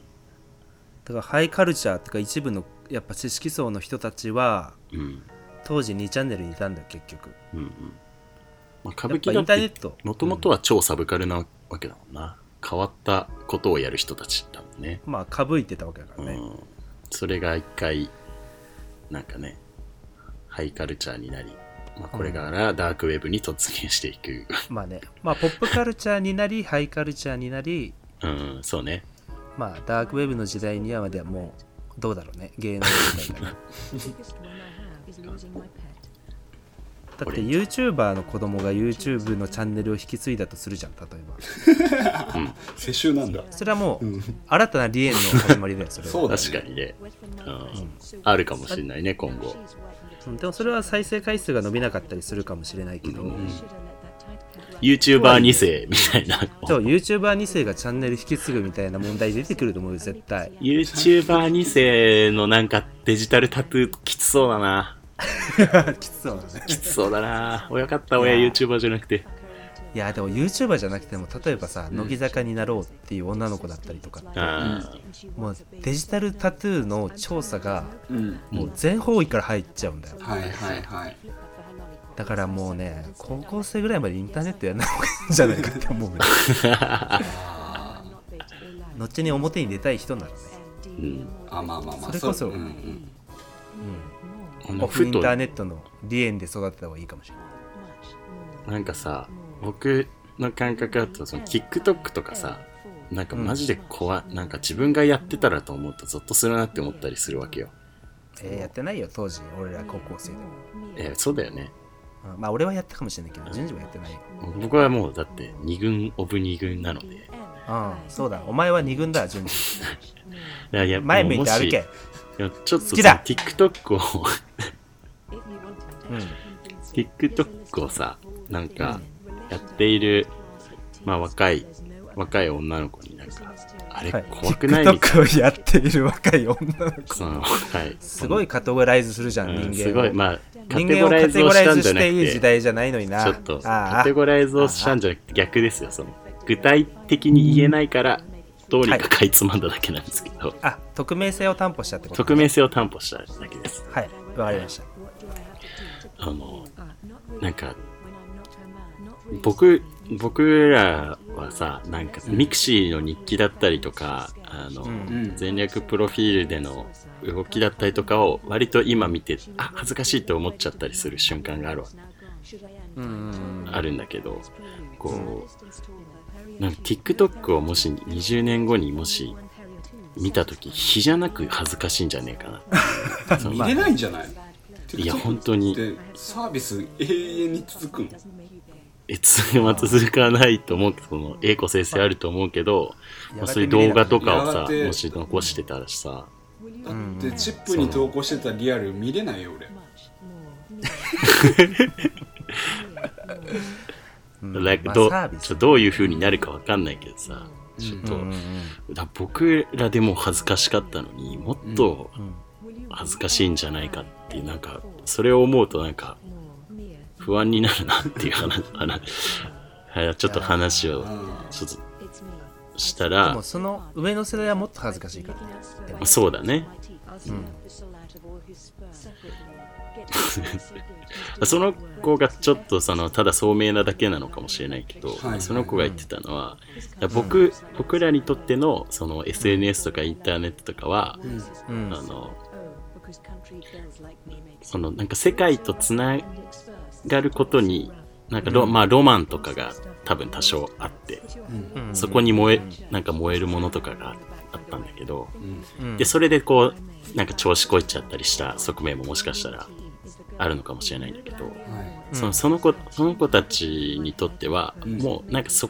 からハイカルチャーとか一部のやっぱ知識層の人たちはうん。当時2チャンネルにいたんだよ結局。うんうん。まあ、歌舞伎だってもともとは超サブカルなわけだもんな。変わったことをやる人たちだもんね、まあかぶいてたわけだからね、うん、それが一回なんかねハイカルチャーになり、まあ、これからダークウェブに突入していく、まあね。まあポップカルチャーになりハイカルチャーになりうん、そうね。まあダークウェブの時代にはまではもうどうだろうね。芸能時代かな <laughs> だって YouTuber の子供が YouTube のチャンネルを引き継いだとするじゃん例えば。世襲なんだ。それはもう新たな離縁の始まりだよそれは。<laughs> そうだ確かにね、うん、あるかもしれないね今後。うんでもそれは再生回数が伸びなかったりするかもしれないけど、YouTuber2 世みたいな。そう YouTuber2 世がチャンネル引き継ぐみたいな問題出てくると思うよ絶対。YouTuber2 世のなんかデジタルタトゥーきつそうだな。<laughs> きつそうだね。きつそうだな。親かった親 YouTuber じゃなくていやでも YouTuber じゃなくても例えばさ、乃木坂になろうっていう女の子だったりとか。ってあもうデジタルタトゥーの調査がうん。もう全方位から入っちゃうんだよ。はいはいはい。だからもうね高校生ぐらいまでインターネットやんない方がいいんじゃないかって思うね。後に表に出たい人ならね。ーうん。あまあまあまあ。それこそう。うんうん。オフインターネットの離縁で育てた方がいいかもしれない。なんかさ僕の感覚だとその TikTok とかさなんかマジで怖い、なんか自分がやってたらと思うとゾッとするなって思ったりするわけよ。えーやってないよ当時。俺ら高校生でも、えそうだよね。うん。まあ俺はやったかもしれないけど順次はやってない。よ僕はもうだって2軍オブ2軍なので。うん。そうだ。お前は二軍だ順次いやいや前向いて歩け。いやちょっと好 TikTok をうん。TikTok をさなんかやっている、まあ、若い若い女の子になんか、あれはい、怖くない？みたい TikTok をやっている若い女のな。子。その、はい。すごいカテゴライズするじゃん、うん人間を。すごい、まあ、カ人テゴライズ間をしたんじゃライズしてなくて、いい時代じゃないのになちょっと、カテゴライズをしたんじゃなくて逆ですよ。その、具体的に言えないから、どうにかかいつまんだだけなんですけど、あ匿名性を担保したってこと匿名性を担保しただけです。はい。わかりました。あの、なんか、僕、僕らはさ、なんか、ミクシーの日記だったりとか、あの、ん。前略プロフィールでの動きだったりとかを、割と今見て、あ、恥ずかしいと思っちゃったりする瞬間があるわ。うん。あるんだけど、こう、なんか TikTok をもし20年後にもし見たとき、日じゃなく恥ずかしいんじゃねえかな。<laughs> 見れないんじゃない？いや本当に。でサービス永遠に続くの？えつま続かないと思うけど、その、英子先生あると思うけど、まあ、そういう動画とかをさもし残してたらさ、だってチップに投稿してたリアル見れないよ俺。<laughs> うん。なんかどちょどういう風になるかわかんないけどさ、ちょっと、だ僕らでも恥ずかしかったのにもっとん。恥ずかしいんじゃないかっていうなんかそれを思うとなんか不安になるなっていう話ちょっと話をちょっとしたでらもその上の世代はもっと恥ずかしいから。そうだね。<laughs> その子がちょっとそのただ聡明なだけなのかもしれないけど、はい。その子が言ってたのは、いや僕僕らにとってのその SNS とかインターネットとかは、うん。あのそのなんか世界とつながることになんかロ,、まあ、ロマンとかが多分多少あって、うん。そこに燃えなんか燃えるものとかがあったんだけど、うん。でそれでこうなんか調子こいちゃったりした側面ももしかしたらあるのかもしれないんだけど、はい。そのその子その子たちにとっては、もうなんかそ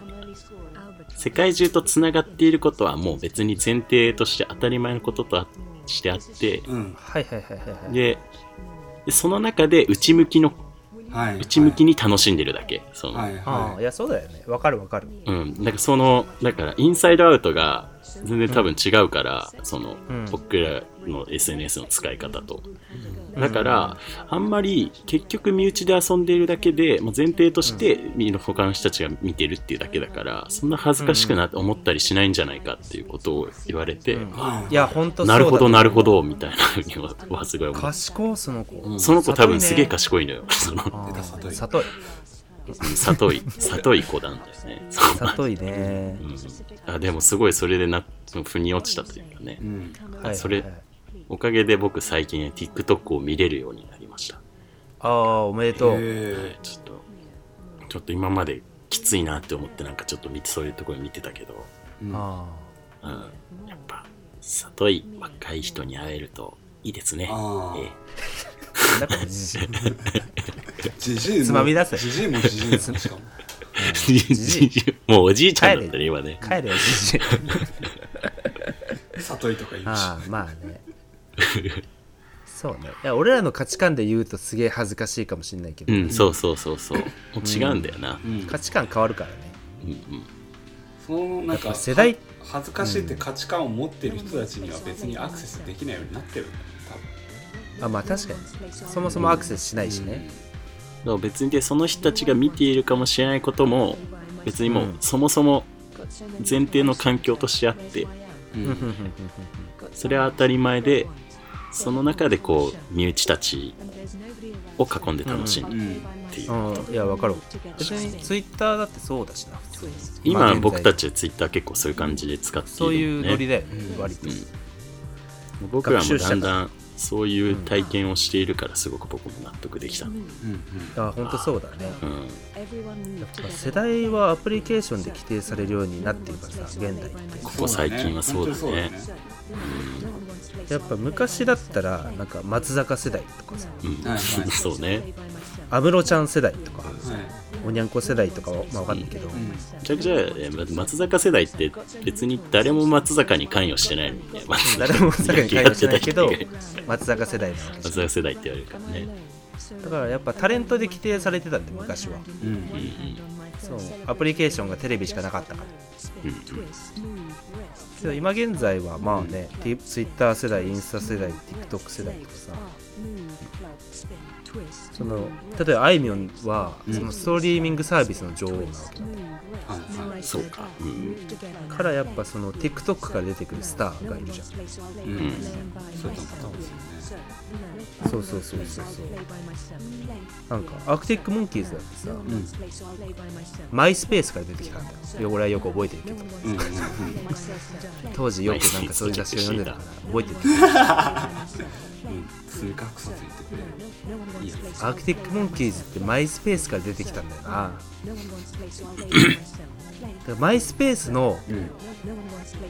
世界中とつながっていることはもう別に前提として当たり前のこととしてあって、うん。はいはいはいはいはい。ででその中で内向きのはい。内向きに楽しんでるだけ、その。はいあいやそうだよね。わかるわかる。うん、なんかそのだからインサイドアウトが全然多分違うから、その、うん。僕らの SNS の使い方と。だから、あんまり結局身内で遊んでいるだけで、まあ、前提として、他の人たちが見てるっていうだけだからそんな恥ずかしくなって思ったりしないんじゃないかっていうことを言われて、うん。はいやほんとそうだなるほどなるほどみたいなふうにははすごい思う。賢いその子。その子多分すげえ賢賢いのよ。その里い里い里い子なんだよね。里いね。うん。あでもすごいそれでな腑に落ちたというかね、うん。はいそれはい。はいおかげで僕最近 TikTok を見れるようになりました、ああおめでとう。えちょっとちょっと今まできついなって思ってなんかちょっと見てそういうところ見てたけど、あうん、やっぱ里い若い人に会えるといいですね。あー。えんかじじいじじいもつまみ出せ。じじいもじじいですねしかも。えもうおじいちゃんだったね今ね。帰れよじじい。里いとか言うし。ああまあね。そうね。いや俺らの価値観で言うとすげえ恥ずかしいかもしれないけど、うんそうそうそうそう。もう違うんだよな、うん。価値観変わるからね。うんうん。そのなんかぱ世代は恥ずかしいって価値観を持ってる人たちには別にアクセスできないようになってる。んだよあまあ確かに。そもそもアクセスしないしね、だから別にでその人たちが見ているかもしれないことも別にもううん。そもそも前提の環境としてあってうん。それは当たり前でその中でこう身内たちを囲んで楽しんでうん。っていう、うん。うんいやわかる別にツイッターだってそうだしな今僕たちツイッター結構そういう感じで使っているそういうノリで、だよね、割と、うん、僕らもだんだんそういう体験をしているからすごく僕も納得できた、うん。うんあ本当そうだね。やっぱ世代はアプリケーションで規定されるようになっているからさ現代って。ここ最近はそうだね。本当にやっぱ昔だったらなんか松坂世代とかさ。うん。はいはい。<laughs> そうね。安室ちゃん世代とか。そうだねおにゃんこ世代とかはまあわかんないけど、はいめちゃくちゃえ松坂世代って別に誰も松坂に関与してないのにね。松誰も松坂に関与してないけど松坂世代なわけ松坂世代って言われるからね。だからやっぱタレントで規定されてたんで昔は。うんうんそう。アプリケーションがテレビしかなかったから。けど今現在はまあね、T- Twitter 世代インスタ世代 TikTok 世代とかさその例えばあいみょんはそのストリーミングサービスの女王なわけ。だ、はいはいそうか。うん。からやっぱその TikTok から出てくるスターがいるじゃん。うん。そういうのも多分ですよね。そうそうそうそうそう。なんかアークティックモンキーズだってさ、マイスペースから出てきたんだよ。俺はよく覚えてるけど。うん。うん。うん。当時よくなんかそういう雑誌を読んでたから覚えてる <laughs> けどうん。するかクソついてていいやアークティックモンキーズってマイスペースから出てきたんだよな。だからマイスペースのうん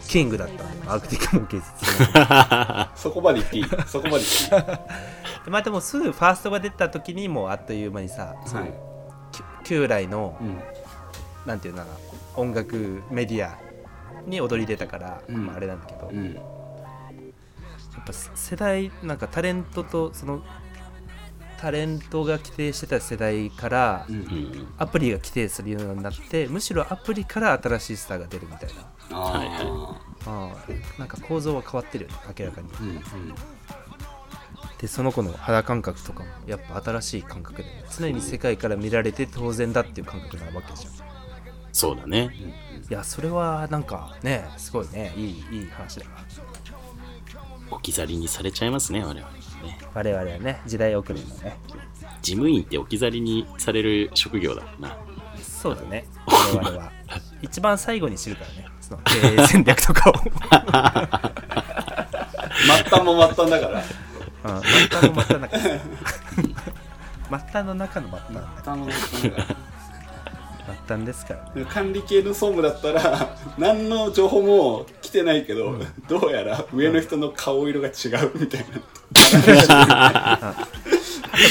キングだったんだよアークティックモンキーズって <laughs> そこまで言っていい？そこまで言っていい？で <laughs> まあでもすぐファーストが出た時にもうあっという間にさはい。き旧来のうん。なんていうのかな音楽メディアに踊り出たから、うん。まあ、あれなんだけど、やうん。っぱ世代なんかタレントとそのタレントが規定してた世代からうんうん。アプリが規定するようになってむしろアプリから新しいスターが出るみたいな。あなんか構造は変わってるよね明らかに。うんうん。でその子の肌感覚とかもやっぱ新しい感覚で常に世界から見られて当然だっていう感覚なわけじゃん。そうだね。いやそれはなんかねすごいねいいいい話だわ置き去りにされちゃいますね、我々はね。我々はね時代遅れのね。事務員って置き去りにされる職業だもんな。そうだね。<laughs> 我々は。一番最後に知るからね。その経営戦略とかを。末端も末端だから。うん末端の末端だから。末端の中の末端だ末端も末端だから。末端ですからね。管理系の総務だったら何の情報も来てないけど、どうやら上の人の顔色が違うみたいな、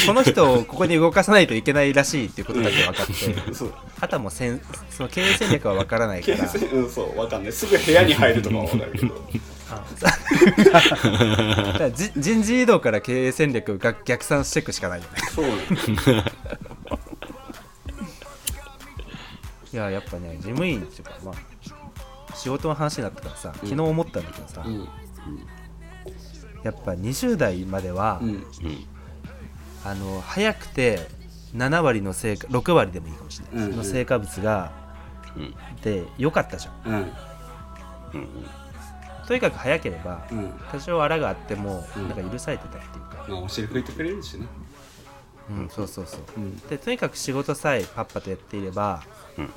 この人をここに動かさないといけないらしいっていうことだけ分かってそう。あとはもうせんその経営戦略は分からないから。<laughs> うんそうわかんない。すぐ部屋に入るとかは分かるけど。<laughs> <laughs> 人事異動から経営戦略を逆逆算していくしかないよね。そうなんだいややっぱね事務員っていうかまあ仕事の話になったからさ昨日思ったんだけどさ、うん。やっぱ20代までは、うん。うん。あの早くて7割の成果6割でもいいかもしれない、うん。うんの成果物がうん。で良かったじゃん。うん。うん。とにかく早ければうん。多少あらがあってもうん。なんか許されてたっていうか、まあお尻拭いてくれるしね。うん、そうそうそう。うん。でとにかく仕事さえパッパとやっていればうん。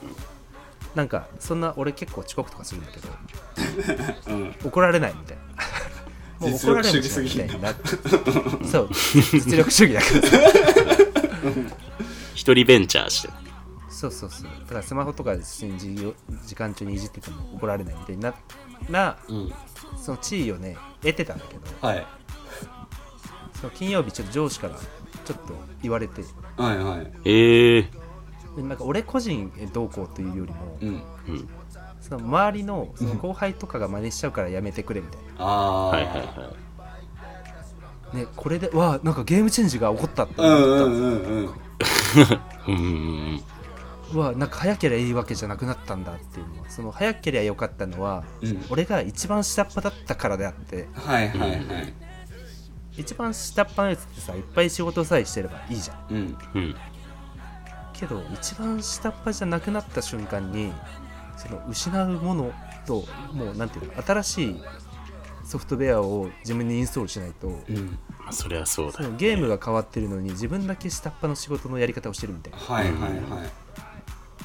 なんかそんな俺結構遅刻とかするんだけどうん。怒られないみたいな。<laughs> もう怒られも主義すぎしないみたいにな。ってそう。<laughs> 実力主義だから。さ一人ベンチャーして。る。そうそうそう。だからスマホとか時時間中にいじってても怒られないみたいななうん。その地位をね得てたんだけどはい。その金曜日ちょっと上司からちょっと言われて。はいはい。ええでなんか俺個人どうこうというよりもうん。うん。その周りのその後輩とかが真似しちゃうからやめてくれみたいああはいはいはい。な、ね、これでわあなんかゲームチェンジが起こったって。うん思った、うんうんうん。うんうんうん。うわなんか早ければいいわけじゃなくなったんだっていうのはその早ければよかったのはうん。俺が一番下っ端だったからであって。はいはいはい。一番下っ端のやつってさいっぱい仕事さえしてればいいじゃんうん。うん。うん。けど一番下っ端じゃなくなった瞬間にその失うものともうなんていうの新しいソフトウェアを自分にインストールしないとうん。まあ、そりゃそうだよ、そのゲームが変わってるのに自分だけ下っ端の仕事のやり方をしてるみたいなはいはいはい。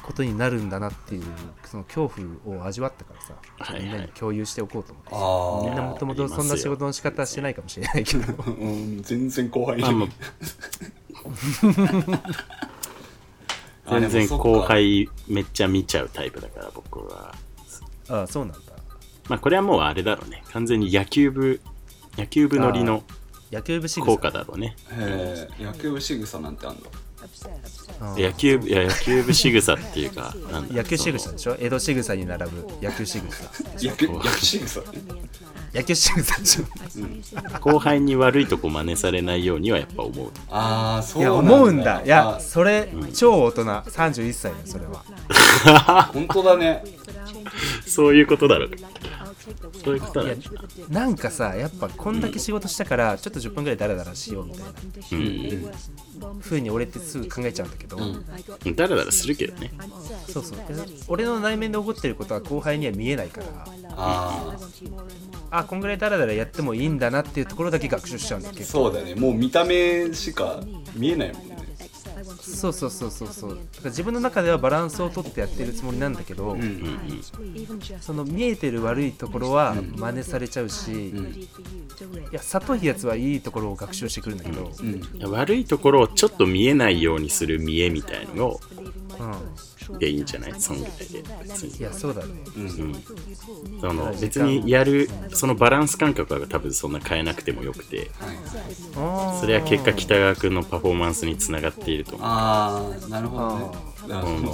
ことになるんだなっていうその恐怖を味わったからさ、はいはい。みんなに共有しておこうと思ってああみんなもともとそんな仕事の仕方はしてないかもしれないけど。うん全然後輩にまあまあ <laughs> 全然後輩めっちゃ見ちゃうタイプだから僕は。ああそうなんだ。まあこれはもうあれだろうね。完全に野球部野球部乗りの野球部仕草。効果だろうね。へえ野球部仕草なんてあんの？野球部いや野球部仕草っていうかなんだ野球仕草でしょ？江戸仕草に並ぶ野球仕草。野球野球仕草野球しょ <laughs> 後輩に悪いとこ真似されないようにはやっぱ思う。ああそいうやなんだ。思うんだ。いやあそれ超大人。31歳だよそれは。<laughs> 本当だね。そういうことだろう。そういうこと。なんかさやっぱこんだけ仕事したからちょっと10分ぐらいダラダラしようみたいな。うん。風に俺ってすぐ考えちゃうんだけど、だらだらするけどね。そうそう。俺の内面で起こってることは後輩には見えないから。ああこんぐらいダラダラやってもいいんだなっていうところだけ学習しちゃうんだよあ結構そうだね。もう見た目しか見えないもんねそうそうそうそうそう。だから自分の中ではバランスをとってやってるつもりなんだけど、うんその見えてる悪いところは真似されちゃうし、いや里いやつはいいところを学習してくるんだけど、うん。悪いところをちょっと見えないようにする見えみたいのをうんでいいんじゃない？そんぐらいで。別にいやそうだね。うん、その別にやるそのバランス感覚は多分そんな変えなくてもよくて。それは結果北川君のパフォーマンスにつながっていると思う。ああなるほどね。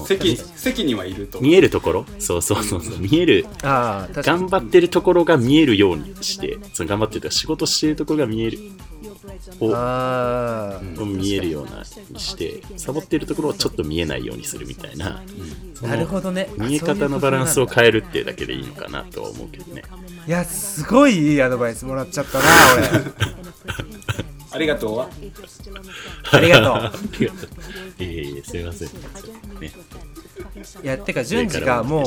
席席にはいると。見えるところ？そうそうそうそう。見える。ああ確かに。頑張ってるところが見えるようにして。その頑張ってるとか仕事してるところが見えるを見えるようなにしてサボってるところをちょっと見えないようにするみたいななるほどね見え方のバランスを変えるっていうだけでいいのかなとは思うけどねいやすごいいいアドバイスもらっちゃったなありがとうは俺ありがとうありがとういえいえすいません。ねいやてか順次がもう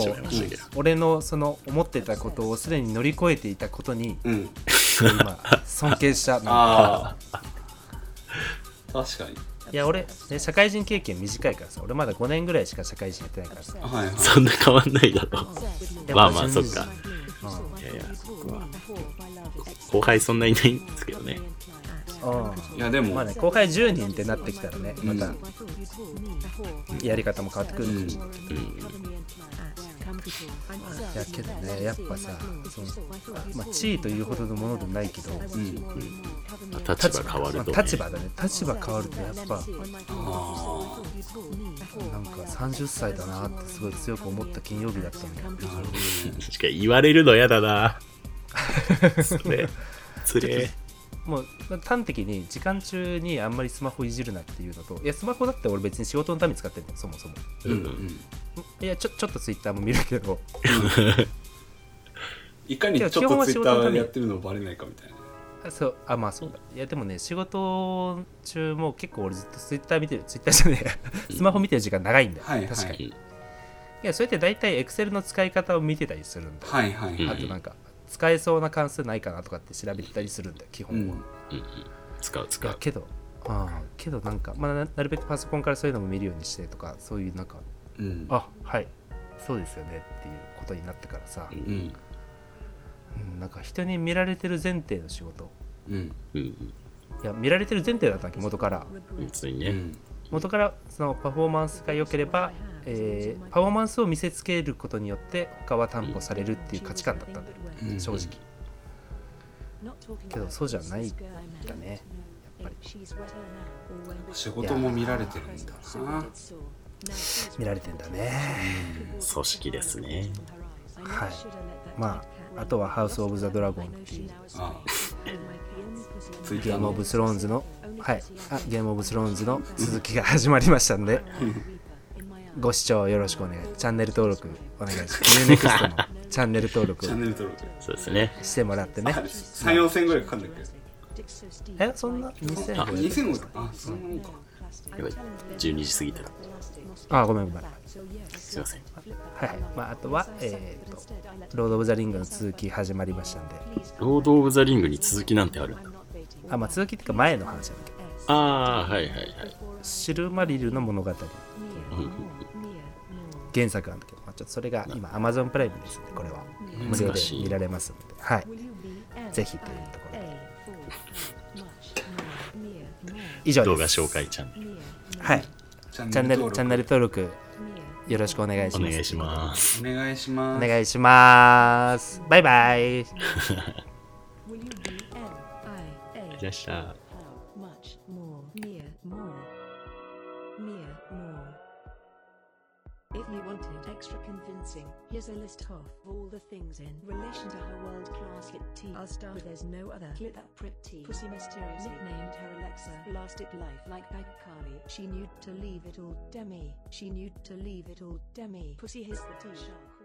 俺のその思ってたことをすでに乗り越えていたことにうん。今尊敬したああ <laughs> 確かに。いや俺、ね、社会人経験短いからさ俺まだ5年ぐらいしか社会人やってないからさ。はいはい。そんな変わんないだろまあまあそっか。いやいや僕は後輩そんないないんですけどねうんいやでも。まあね後輩10人ってなってきたらねまたうんやり方も変わってくる。うん。いやけどねやっぱさその、まあ、地位というほどのものでもないけどうん。立場変わると、ね、まあ立場だね。立場変わるとやっぱあなんか30歳だなってすごい強く思った金曜日だったんだよしか言われるの嫌だな。<laughs> それ。つれもう端的に時間中にあんまりスマホいじるなっていうのといやスマホだって俺別に仕事のために使ってるのそもそも。ーうんうん。いやちょちょっとツイッターも見るけど。<laughs> いかにちょっとツイッターやってるのバレないかみたいな。あそうあまあそうだ。いやでもね仕事中も結構俺ずっとツイッター見てる。ツイッターじゃねえや。スマホ見てる時間長いんだよ、はいはい。確かに。いやそれって大体エクセルの使い方を見てたりするんだよ、はいはいはい。あとなんか使えそうな関数ないかなとかって調べてたりするんだよ基本は、うん。い使う使う。やけどああけどなんか、まあ、ななるべくパソコンからそういうのも見るようにしてとかそういうなんかうん。あはいそうですよねっていうことになってからさ、うん。うん、なんか人に見られてる前提の仕事。うん。うんいや見られてる前提だったわけ元から。ね、うん。元からそのパフォーマンスが良ければ、えーパフォーマンスを見せつけることによって他は担保されるっていう価値観だったんだよ、うん正直。けどそうじゃないんだね。やっぱり。仕事も見られてるんだな。見られてんだね。組織ですね。はい。まああとはハウス・オブ・ザ・ドラゴンっていう。ああ。ゲーム・オブ・スローンズのはい。あゲーム・オブ・スローンズの続きが始まりましたので。<laughs> ご視聴よろしくお願い。チャンネル登録お願いしますチャンネル登録。チャンネル登録。そうですね。してもらってね。34千ぐらいかかるんだっけ？えそんな？2500 2000もあそんなもんか。やばい12時過ぎた。あごめんごめん。すいません。はいはい、まあ、あとは、えー、とロード・オブ・ザ・リングの続き始まりましたんで。ロード・オブ・ザ・リングに続きなんてある？あ、まあ、続きっていうか前の話なんだけど。ああはいはいはい。シルマリルの物語うん原作なんだけど、まあ、ちょっとそれが今 Amazon プライムですんでこれは。無料で見られますので。はい。ぜひというところで。以上動です。画紹介チャンネル。はい。チャンネルチャンネル登登録よろしくお願いします。お願いします。録お願いします。お願いします。バイバイ。いらっしゃい much more. Mia more. Mia more. If you wanted extra convincing, here's a list of all the things in relation to her world-class hit tea. I'll start there's no other. Clit that pretty pussy mysterious nicknamed her Alexa. Lasted life like Bakali. She knew to leave it all. Demi. She knew to leave it all. Demi. Pussy his the shop.